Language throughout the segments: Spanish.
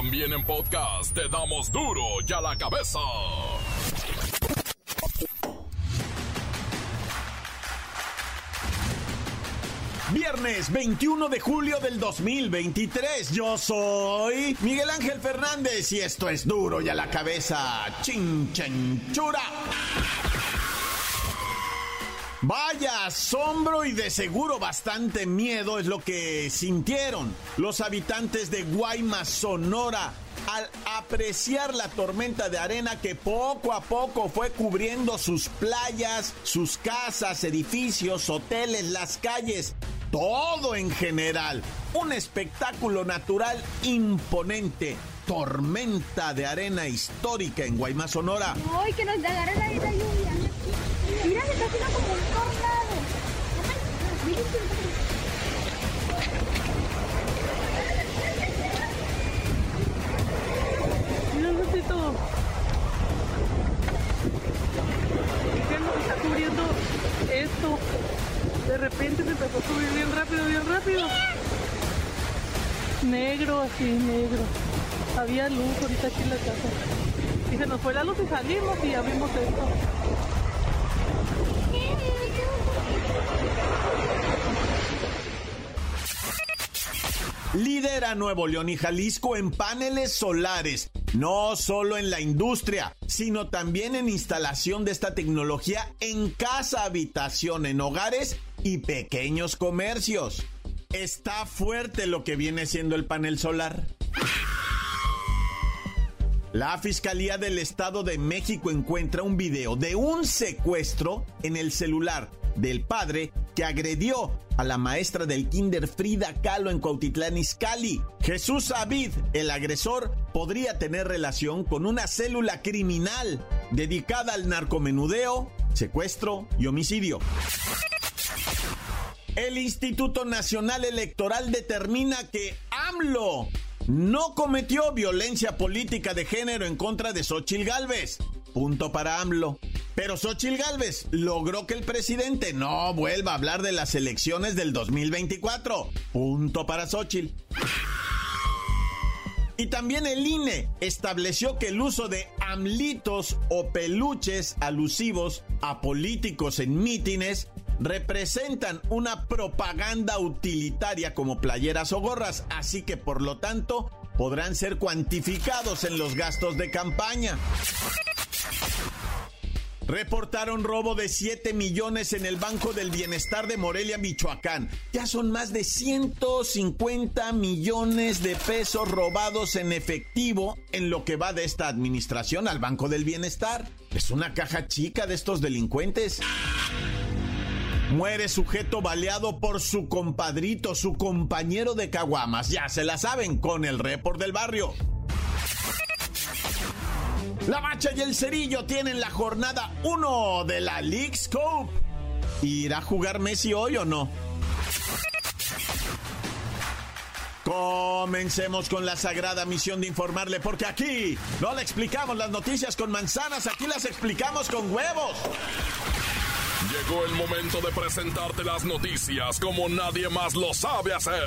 También en podcast te damos duro y a la cabeza. Viernes 21 de julio del 2023. Yo soy Miguel Ángel Fernández y esto es duro y a la cabeza. Chinchenchura. Vaya asombro y de seguro bastante miedo es lo que sintieron los habitantes de Guaymas, Sonora, al apreciar la tormenta de arena que poco a poco fue cubriendo sus playas, sus casas, edificios, hoteles, las calles todo en general. Un espectáculo natural imponente. Tormenta de arena histórica en Guaymas, Sonora. ¡Ay, que nos Mira, Lucito. ¿Qué es lo que está cubriendo esto? De repente se empezó a subir bien rápido, bien rápido. Negro, así, negro. Había luz ahorita aquí en la casa. Y se nos fue la luz y salimos y ya vimos esto. Lidera Nuevo León y Jalisco en paneles solares, no solo en la industria, sino también en instalación de esta tecnología en casa habitación, en hogares y pequeños comercios. Está fuerte lo que viene siendo el panel solar. La Fiscalía del Estado de México encuentra un video de un secuestro en el celular del padre que agredió a la maestra del kinder Frida Kahlo en Cuautitlán Izcalli. Jesús Avid, el agresor, podría tener relación con una célula criminal dedicada al narcomenudeo, secuestro y homicidio. El Instituto Nacional Electoral determina que AMLO no cometió violencia política de género en contra de Xochil Gálvez. Punto para AMLO. Pero Xochil Gálvez logró que el presidente no vuelva a hablar de las elecciones del 2024. Punto para Xochil. Y también el INE estableció que el uso de amlitos o peluches alusivos a políticos en mítines representan una propaganda utilitaria como playeras o gorras, así que por lo tanto podrán ser cuantificados en los gastos de campaña. Reportaron robo de 7 millones en el Banco del Bienestar de Morelia, Michoacán. Ya son más de 150 millones de pesos robados en efectivo en lo que va de esta administración al Banco del Bienestar. Es una caja chica de estos delincuentes. Muere sujeto baleado por su compadrito, su compañero de caguamas. Ya se la saben con el report del barrio. La Bacha y el Cerillo tienen la jornada 1 de la League Scope. ¿Irá a jugar Messi hoy o no? Comencemos con la sagrada misión de informarle, porque aquí no le explicamos las noticias con manzanas, aquí las explicamos con huevos. Llegó el momento de presentarte las noticias como nadie más lo sabe hacer.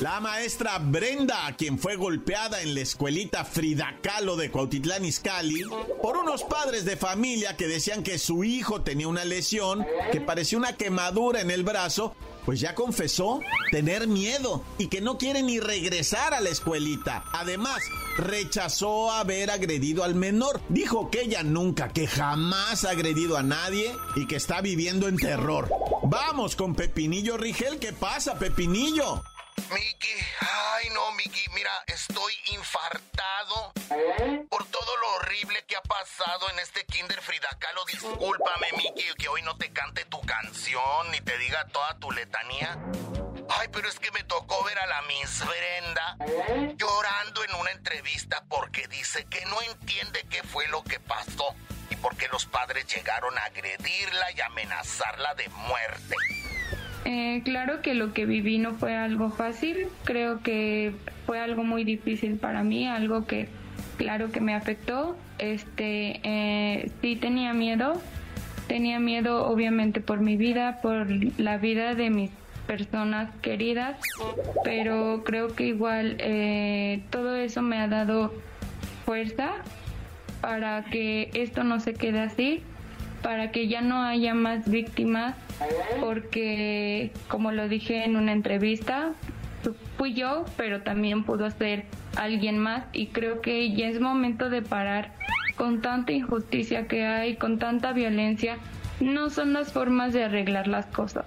La maestra Brenda, quien fue golpeada en la escuelita Frida Kahlo de Cuautitlán Izcalli por unos padres de familia que decían que su hijo tenía una lesión que parecía una quemadura en el brazo, pues ya confesó tener miedo y que no quiere ni regresar a la escuelita. Además, rechazó haber agredido al menor. Dijo que ella nunca, que jamás ha agredido a nadie y que está viviendo en terror. Vamos con Pepinillo Rigel, ¿qué pasa, Pepinillo? Miki, ay no, Miki, mira, estoy infartado por todo lo horrible que ha pasado en este Kinder Frida Kahlo. Discúlpame, Miki, que hoy no te cante tu canción ni te diga toda tu letanía. Ay, pero es que me tocó ver a la Miss Brenda llorando en una entrevista porque dice que no entiende qué fue lo que pasó y porque los padres llegaron a agredirla y amenazarla de muerte. Eh, claro que lo que viví no fue algo fácil, creo que fue algo muy difícil para mí, algo que claro que me afectó. Este, eh, sí tenía miedo, tenía miedo obviamente por mi vida, por la vida de mis personas queridas, pero creo que igual eh, todo eso me ha dado fuerza para que esto no se quede así, para que ya no haya más víctimas, porque como lo dije en una entrevista, fui yo, pero también pudo ser alguien más y creo que ya es momento de parar con tanta injusticia que hay, con tanta violencia, no son las formas de arreglar las cosas.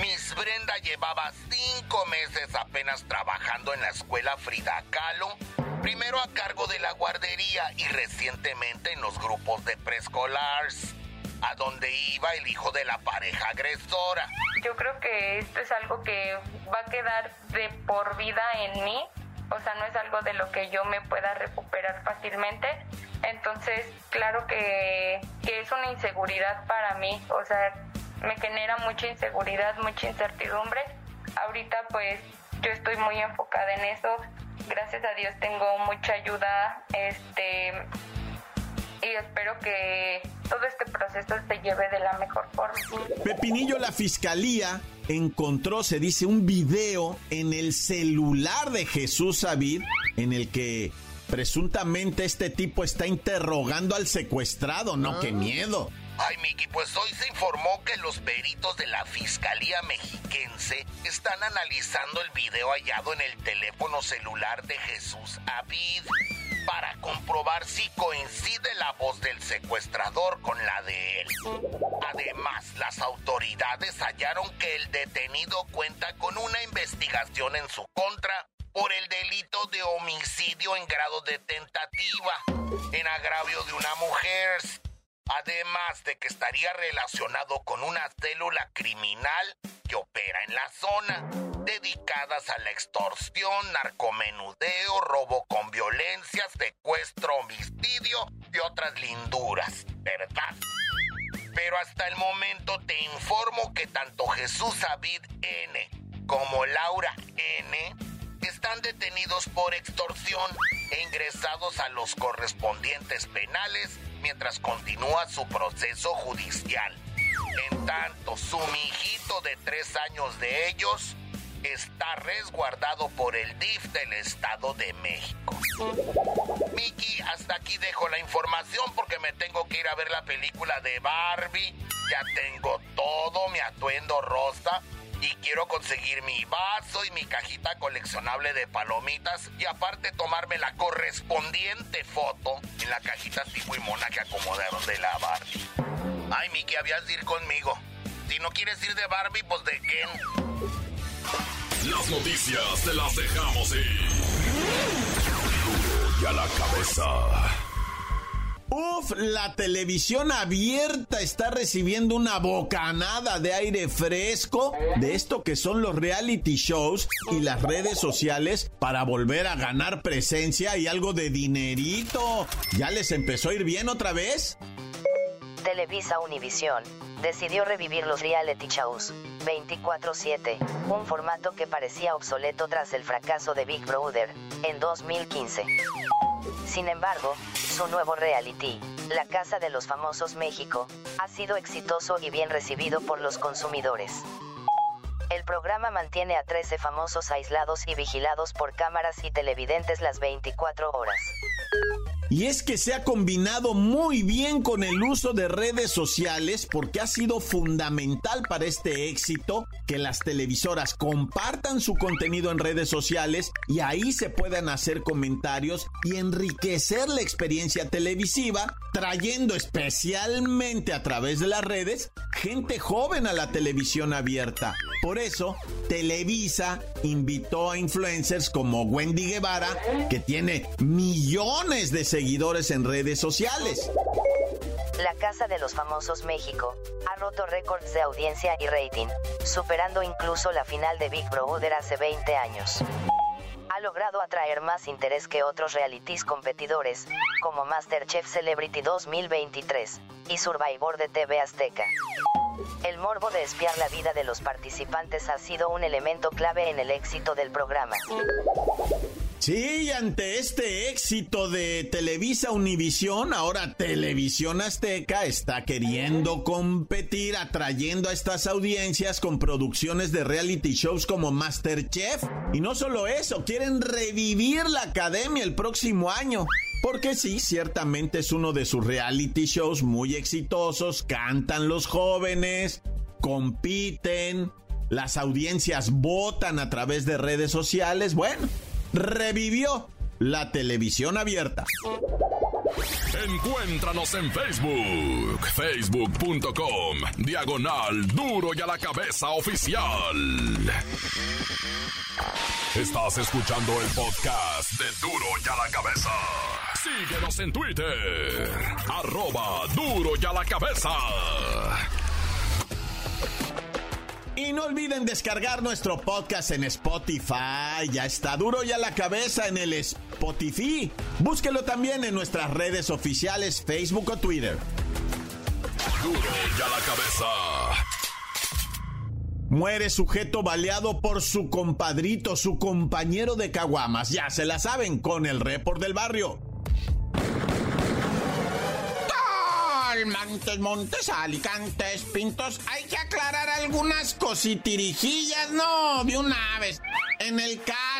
Miss Brenda llevaba cinco meses apenas trabajando en la escuela Frida Kahlo, primero a cargo de la guardería y recientemente en los grupos de preescolars, a donde iba el hijo de la pareja agresora. Yo creo que esto es algo que va a quedar de por vida en mí, o sea, no es algo de lo que yo me pueda recuperar fácilmente. Entonces, claro que, que es una inseguridad para mí, o sea, me genera mucha inseguridad, mucha incertidumbre. Ahorita pues yo estoy muy enfocada en eso. Gracias a Dios tengo mucha ayuda, este y espero que todo este proceso se lleve de la mejor forma. Pepinillo, la fiscalía encontró, se dice, un video en el celular de Jesús David en el que presuntamente este tipo está interrogando al secuestrado. No, qué miedo. Ay, Miki, pues hoy se informó que los peritos de la Fiscalía Mexiquense están analizando el video hallado en el teléfono celular de Jesús Avid para comprobar si coincide la voz del secuestrador con la de él. Además, las autoridades hallaron que el detenido cuenta con una investigación en su contra por el delito de homicidio en grado de tentativa, en agravio de una mujer además de que estaría relacionado con una célula criminal opera en la zona, dedicadas a la extorsión, narcomenudeo, robo con violencia, secuestro, homicidio y otras linduras, ¿verdad? Pero hasta el momento te informo que tanto Jesús David N como Laura N están detenidos por extorsión e ingresados a los correspondientes penales mientras continúa su proceso judicial. En tanto, su mijito de tres años de ellos está resguardado por el DIF del Estado de México. Miki, hasta aquí dejo la información porque me tengo que ir a ver la película de Barbie. Ya tengo todo mi atuendo rosa y quiero conseguir mi vaso y mi cajita coleccionable de palomitas y aparte tomarme la correspondiente foto en la cajita tipo y mona que acomodaron de la Barbie. Ay, Miki, habías de ir conmigo. Si no quieres ir de Barbie, pues de Ken. Las noticias te las dejamos ir. Y a la cabeza. Uf, la televisión abierta está recibiendo una bocanada de aire fresco de esto que son los reality shows y las redes sociales para volver a ganar presencia y algo de dinerito. ¿Ya les empezó a ir bien otra vez? Televisa Univisión decidió revivir los reality shows 24/7, un formato que parecía obsoleto tras el fracaso de Big Brother en 2015. Sin embargo, su nuevo reality, La Casa de los Famosos México, ha sido exitoso y bien recibido por los consumidores. El programa mantiene a 13 famosos aislados y vigilados por cámaras y televidentes las 24 horas. Y es que se ha combinado muy bien con el uso de redes sociales porque ha sido fundamental para este éxito que las televisoras compartan su contenido en redes sociales y ahí se puedan hacer comentarios y enriquecer la experiencia televisiva, trayendo especialmente a través de las redes gente joven a la televisión abierta. Por eso, Televisa invitó a influencers como Wendy Guevara, que tiene millones de seguidores en redes sociales. La Casa de los Famosos México ha roto récords de audiencia y rating, superando incluso la final de Big Brother hace 20 años. Ha logrado atraer más interés que otros realities competidores, como MasterChef Celebrity 2023 y Survivor de TV Azteca. El morbo de espiar la vida de los participantes ha sido un elemento clave en el éxito del programa. Sí, y ante este éxito de Televisa Univisión, ahora Televisión Azteca está queriendo competir, atrayendo a estas audiencias con producciones de reality shows como Masterchef. Y no solo eso, quieren revivir la academia el próximo año. Porque sí, ciertamente es uno de sus reality shows muy exitosos, cantan los jóvenes, compiten, las audiencias votan a través de redes sociales. Bueno revivió la televisión abierta. Encuéntranos en Facebook, facebook.com, diagonal duro y a la cabeza oficial. Estás escuchando el podcast de duro y a la cabeza. Síguenos en Twitter, arroba duro y a la cabeza. Y no olviden descargar nuestro podcast en Spotify. Ya está duro ya la cabeza en el Spotify. Búsquelo también en nuestras redes oficiales, Facebook o Twitter. Duro ya la cabeza. Muere sujeto baleado por su compadrito, su compañero de caguamas. Ya se la saben con el report del barrio. Montes, Alicantes, Pintos. Hay que aclarar algunas cositirijillas, no, de una vez. En el caso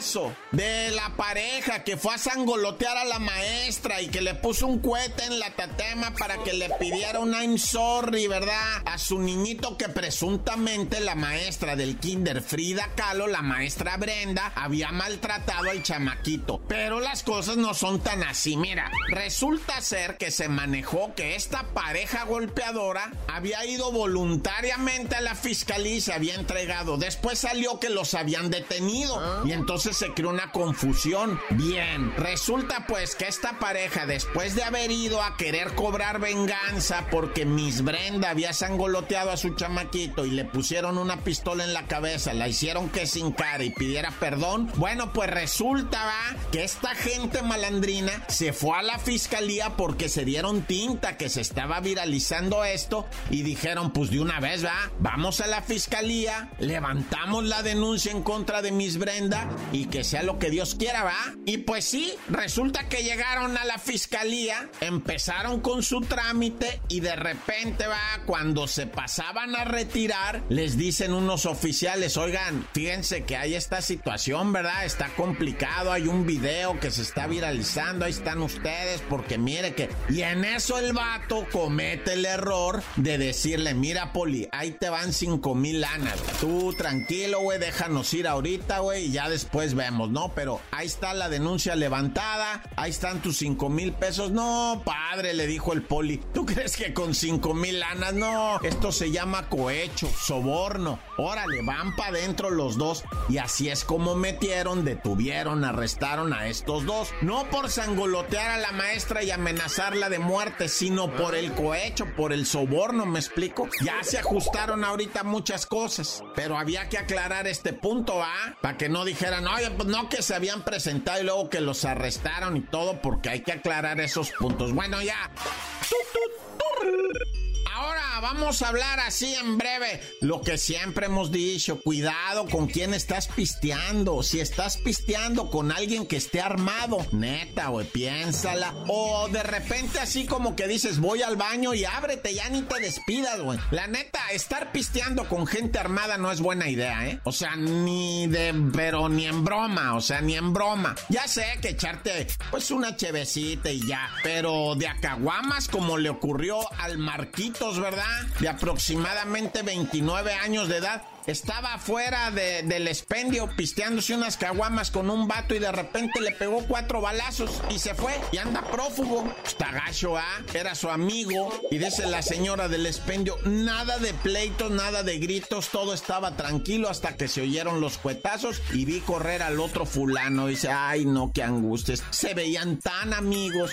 de la pareja que fue a sangolotear a la maestra y que le puso un cohete en la tatema para que le pidiera un I'm sorry, ¿verdad? A su niñito que presuntamente la maestra del kinder Frida Kahlo, la maestra Brenda, había maltratado al chamaquito. Pero las cosas no son tan así, mira. Resulta ser que se manejó que esta pareja golpeadora había ido voluntariamente a la fiscalía y se había entregado. Después salió que los habían detenido y entonces se creó una confusión. Bien, resulta pues que esta pareja, después de haber ido a querer cobrar venganza porque Miss Brenda había sangoloteado a su chamaquito y le pusieron una pistola en la cabeza, la hicieron que sin cara y pidiera perdón, bueno, pues resulta ¿va? que esta gente malandrina se fue a la fiscalía porque se dieron tinta que se estaba viralizando esto y dijeron, pues de una vez va, vamos a la fiscalía, levantamos la denuncia en contra de Miss Brenda y que sea lo que Dios quiera, ¿va? Y pues sí, resulta que llegaron a la fiscalía, empezaron con su trámite y de repente, va, cuando se pasaban a retirar, les dicen unos oficiales, oigan, fíjense que hay esta situación, ¿verdad? Está complicado, hay un video que se está viralizando, ahí están ustedes, porque mire que... Y en eso el vato comete el error de decirle, mira, Poli, ahí te van cinco mil lanas, tú tranquilo, güey, déjanos ir ahorita, güey y ya después vemos, ¿no? Pero ahí está la denuncia levantada, ahí están tus cinco mil pesos. No, padre, le dijo el poli, ¿tú crees que con cinco mil lanas? No, esto se llama cohecho, soborno. Órale, van para adentro los dos. Y así es como metieron, detuvieron, arrestaron a estos dos. No por sangolotear a la maestra y amenazarla de muerte, sino por el cohecho, por el soborno, ¿me explico? Ya se ajustaron ahorita muchas cosas, pero había que aclarar este punto, ¿ah? Para que no dijeran, oye, pues no que se habían presentado y luego que los arrestaron y todo, porque hay que aclarar esos puntos. Bueno, ya. Vamos a hablar así en breve. Lo que siempre hemos dicho, cuidado con quién estás pisteando. Si estás pisteando con alguien que esté armado, neta, güey, piénsala. O de repente así como que dices, voy al baño y ábrete, ya ni te despidas, güey. La neta, estar pisteando con gente armada no es buena idea, ¿eh? O sea, ni de, pero ni en broma, o sea, ni en broma. Ya sé que echarte, pues, una chevecita y ya. Pero de acaguamas como le ocurrió al Marquito ¿verdad? De aproximadamente 29 años de edad estaba afuera del expendio pisteándose unas caguamas con un vato y de repente le pegó cuatro balazos y se fue y anda prófugo. Está gacho, ¿ah? Era su amigo y dice la señora del expendio, nada de pleitos, nada de gritos, todo estaba tranquilo hasta que se oyeron los cuetazos y vi correr al otro fulano. Dice, ay no, qué angustias. Se veían tan amigos.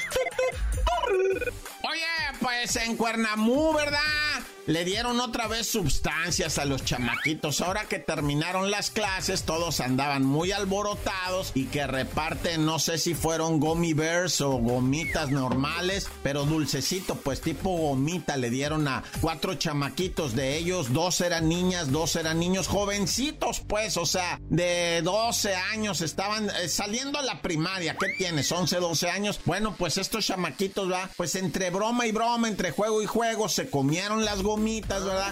Pues en Cuernamú, ¿verdad? Le dieron otra vez sustancias a los chamaquitos. Ahora que terminaron las clases, todos andaban muy alborotados y que reparten, no sé si fueron gummy bears o gomitas normales, pero dulcecito, pues tipo gomita le dieron a cuatro chamaquitos de ellos. Dos eran niñas, dos eran niños jovencitos, pues, o sea, de 12 años estaban eh, saliendo a la primaria. ¿Qué tienes? 11, 12 años. Bueno, pues estos chamaquitos, va, pues entre broma y broma, entre juego y juego, se comieron las gomitas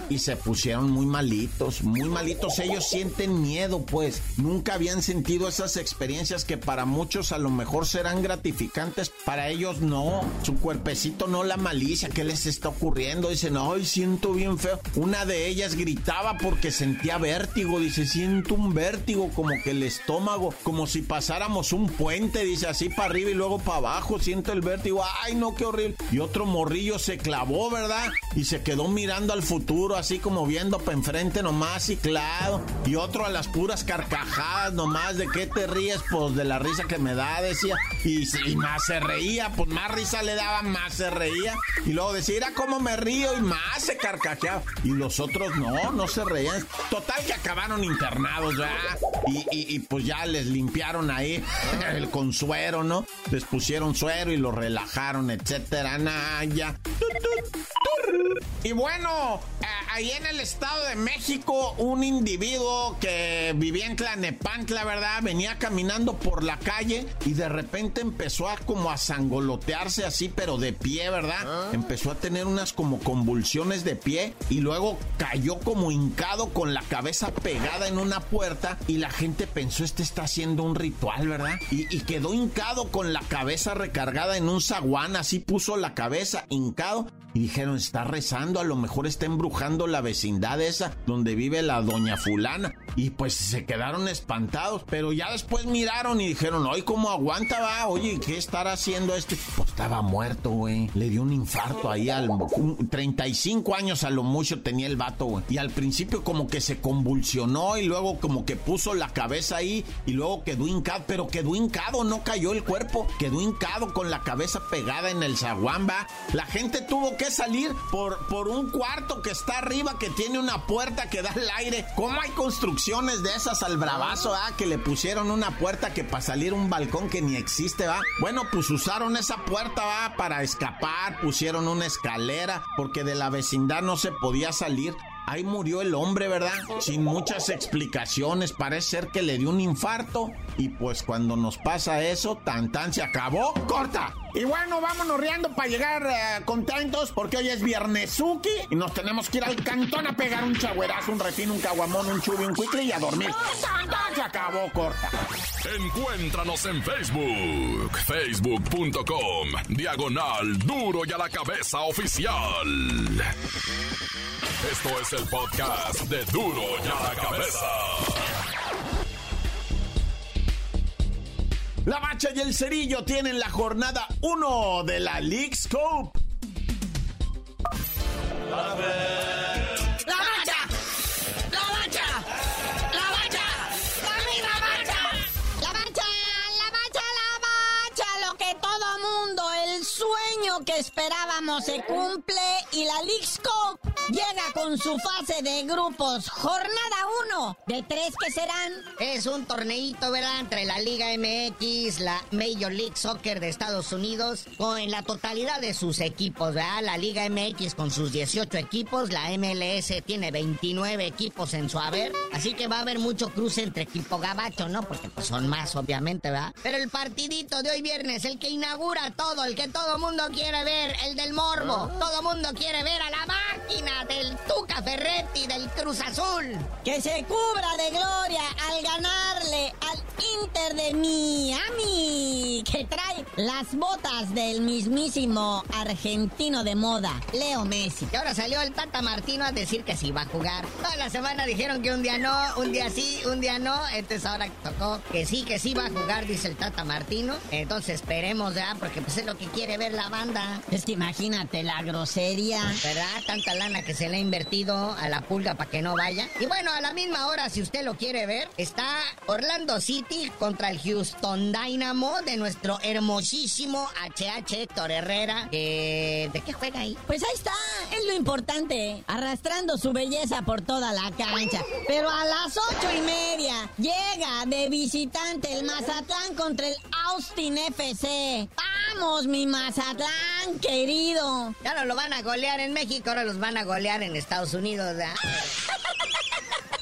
Y se pusieron muy malitos, muy malitos. Ellos sienten miedo, pues. Nunca habían sentido esas experiencias que para muchos a lo mejor serán gratificantes. Para ellos no. Su cuerpecito no la malicia. ¿Qué les está ocurriendo? Dicen, ay, siento bien feo. Una de ellas gritaba porque sentía vértigo. Dice, siento un vértigo como que el estómago, como si pasáramos un puente. Dice, así para arriba y luego para abajo. Siento el vértigo. Ay, no, qué horrible. Y otro morrillo se clavó, ¿verdad? Y se quedó mirando al futuro, así como viendo para enfrente nomás y claro. Y otro a las puras carcajadas nomás. ¿De qué te ríes? Pues de la risa que me da, decía. Y, más se reía, pues más risa le daba, más se reía. Y luego decía, era como me río y más se carcajeaba. Y los otros no, no se reían. Total que acabaron internados ya. Y, pues ya les limpiaron ahí el consuero, ¿no? Les pusieron suero y lo relajaron, etcétera. Nah, ya. Y bueno, bueno ahí en el Estado de México, un individuo que vivía en Tlanepantla, ¿verdad? Venía caminando por la calle y de repente empezó a como a sangolotearse así, pero de pie, ¿verdad? ¿Ah? Empezó a tener unas como convulsiones de pie y luego cayó como hincado con la cabeza pegada en una puerta y la gente pensó, este está haciendo un ritual, ¿verdad? Y, y quedó hincado con la cabeza recargada en un zaguán, así puso la cabeza hincado y dijeron, está rezando, a lo mejor está embrujando la vecindad esa donde vive la doña fulana. Y pues se quedaron espantados, pero ya después miraron y dijeron, ay, ¿cómo aguanta, va? Oye, ¿qué estará haciendo este? Estaba muerto, güey. Le dio un infarto ahí al... 35 años a lo mucho tenía el vato, güey. Y al principio como que se convulsionó y luego como que puso la cabeza ahí y luego quedó hincado, pero quedó hincado, no cayó el cuerpo, quedó hincado con la cabeza pegada en el zaguán, va. La gente tuvo que salir por, por un cuarto que está arriba que tiene una puerta que da al aire. ¿Cómo hay construcciones de esas al bravazo, ah? Que le pusieron una puerta que para salir un balcón que ni existe, va. Bueno, pues usaron esa puerta, para escapar, pusieron una escalera porque de la vecindad no se podía salir. Ahí murió el hombre, ¿verdad? Sin muchas explicaciones, parece ser que le dio un infarto. Y pues cuando nos pasa eso, tan tan se acabó, corta. Y bueno, vámonos riendo para llegar eh, contentos porque hoy es Viernesuki y nos tenemos que ir al cantón a pegar un chagüerazo, un refino, un caguamón, un chubi, un cuicle y a dormir. Se acabó, corta. Encuéntranos en Facebook, facebook.com, diagonal duro y a la cabeza oficial. Esto es el podcast de duro y a la cabeza. La Bacha y el Cerillo tienen la jornada 1 de la League Scope. La Bacha, la Bacha, la Bacha, la misma Bacha. La Bacha, la Bacha, la Bacha, lo que todo mundo, el sueño que esperábamos se cumple y la League Scope llega con su fase de grupos. Jornada 1 de tres que serán. Es un torneito, ¿verdad? Entre la Liga MX, la Major League Soccer de Estados Unidos, con la totalidad de sus equipos, ¿verdad? La Liga MX con sus 18 equipos, la MLS tiene 29 equipos en su haber. Así que va a haber mucho cruce entre equipo gabacho, ¿no? Porque pues son más, obviamente, ¿verdad? Pero el partidito de hoy viernes, el que inaugura todo, el que todo mundo quiere ver, el del morbo. Todo mundo quiere ver a la máquina del Tuca Ferretti del Cruz Azul. Que se cubra de gloria al ganarle al Inter de Miami, que trae las botas del mismísimo argentino de moda, Leo Messi. Y ahora salió el Tata Martino a decir que sí va a jugar. Toda la semana dijeron que un día no, un día sí, un día no. Entonces ahora tocó que sí, que sí va a jugar, dice el Tata Martino. Entonces esperemos, ya, porque pues es lo que quiere ver la banda. Es que imagínate la grosería. ¿Verdad? Tanta lana que se le ha invertido a la pulga para que no vaya. Y bueno, a la misma hora, si usted lo quiere ver, está Orlando City Contra el Houston Dynamo de nuestro hermosísimo HH Héctor Herrera. ¿De qué juega ahí? Pues ahí está, es lo importante, arrastrando su belleza por toda la cancha. Pero a las ocho y media llega de visitante el Mazatlán contra el Austin FC. ¡Vamos, mi Mazatlán, querido! Ya no lo van a golear en México, ahora los van a golear en Estados Unidos.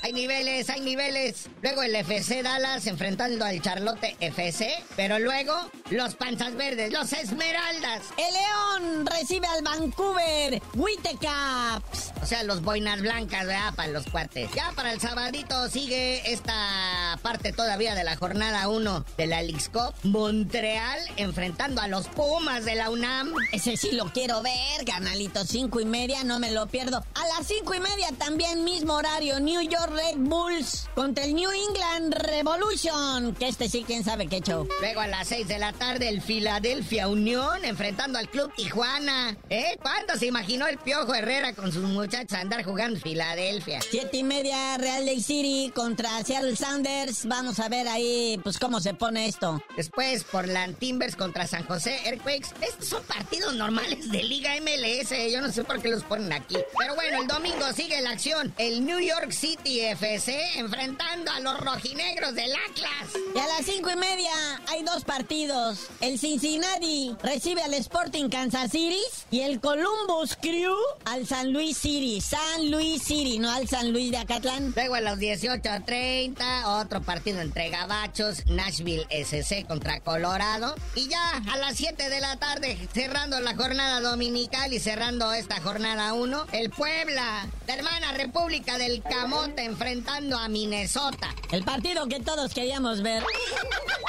Hay niveles, hay niveles. Luego el FC Dallas enfrentando al Charlotte FC. Pero luego los Panzas Verdes, los Esmeraldas. El León recibe al Vancouver Whitecaps. O sea, los boinas blancas, ¿verdad? Para los cuates. Ya para el sabadito sigue esta parte todavía de la jornada 1 de la Leagues Cup. Montreal enfrentando a los Pumas de la UNAM. Ese sí lo quiero ver, canalito. Cinco y media, no me lo pierdo. A las cinco y media también mismo horario. New York Red Bulls contra el New England Revolution. Que este sí, quién sabe qué show. Luego a las 6 de la tarde, el Philadelphia Unión enfrentando al Club Tijuana. ¿Eh? ¿Cuándo se imaginó el Piojo Herrera con sus muchachos andar jugando en Filadelfia? Siete y media, Real Lake City contra Seattle Sounders. Vamos a ver ahí, pues, cómo se pone esto. Después, Portland Timbers contra San José Earthquakes. Estos son partidos normales de Liga MLS. Yo no sé por qué los ponen aquí. Pero bueno, el domingo sigue la acción. El New York City FC enfrentando a los rojinegros del Atlas. Y a las cinco y media hay dos partidos. El Cincinnati recibe al Sporting Kansas City y el Columbus Crew al San Luis City. San Luis City, no al San Luis de Acatlán. Luego a los 18.30, otro partido entre gabachos, Nashville SC contra Colorado. Y ya a las 7 de la tarde, cerrando la jornada dominical y cerrando esta jornada 1, el Puebla, la hermana República del Camote enfrentando a Minnesota. El partido que todos queríamos ver.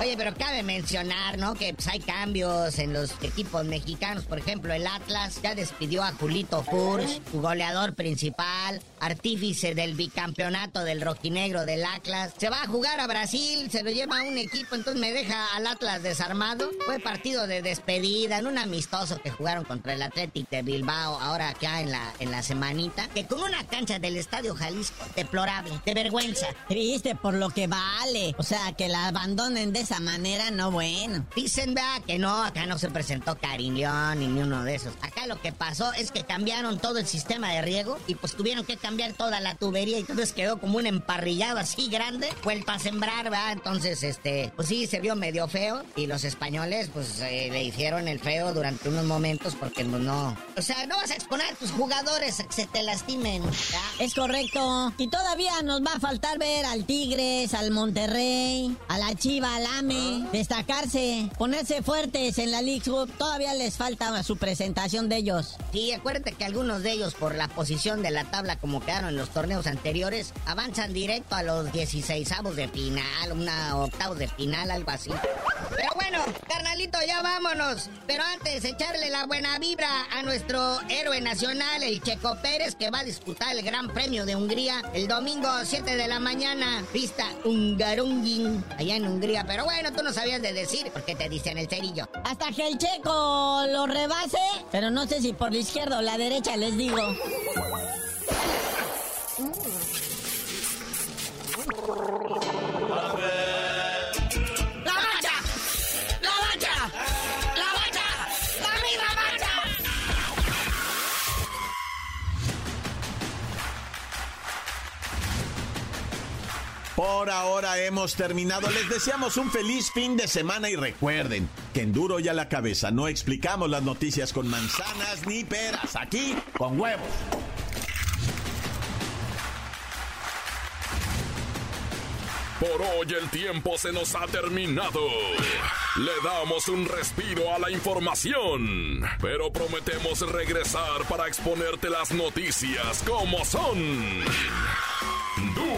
Oye, pero cabe mencionar, ¿no? Que pues, hay cambios en los equipos mexicanos. Por ejemplo, el Atlas ya despidió a Julito Furch, su goleador principal, artífice del bicampeonato del rojinegro del Atlas. Se va a jugar a Brasil, se lo lleva a un equipo, entonces me deja al Atlas desarmado. Fue partido de despedida en un amistoso que jugaron contra el Athletic de Bilbao, ahora acá en la, en la semanita, que con una cancha del Estadio Jalisco, deplorable, de vergüenza. Triste por lo que vale. O sea, que la abandonen de esa manera, no bueno. Dicen, vea, que no, acá no se presentó Karim León ni uno de esos. Acá lo que pasó es que cambiaron todo el sistema de riego y pues tuvieron que cambiar toda la tubería y entonces quedó como un emparrillado así grande, vuelto a sembrar, ¿verdad? Entonces, este, pues sí, se vio medio feo y los españoles pues eh, le hicieron el feo durante unos momentos porque pues, no... O sea, no vas a exponer a tus jugadores a que se te lastimen. Es correcto. Y todavía nos va a faltar ver al Tigres, al Monterrey, a la Chiva, Destacarse, ponerse fuertes en la League Cup. Todavía les falta su presentación de ellos. Sí, acuérdate que algunos de ellos, por la posición de la tabla como quedaron en los torneos anteriores, avanzan directo a los 16 de final, una octavos de final, algo así. Pero bueno, carnalito, ya vámonos. Pero antes, echarle la buena vibra a nuestro héroe nacional, el Checo Pérez, que va a disputar el Gran Premio de Hungría el domingo 7 de la mañana. Pista Ungarungin, allá en Hungría. Pero bueno, tú no sabías de decir porque te dicen el cerillo. Hasta que el Checo lo rebase, pero no sé si por la izquierda o la derecha les digo. Por ahora hemos terminado. Les deseamos un feliz fin de semana y recuerden que en duro y a la cabeza no explicamos las noticias con manzanas ni peras. Aquí con huevos. Por hoy el tiempo se nos ha terminado. Le damos un respiro a la información, pero prometemos regresar para exponerte las noticias como son.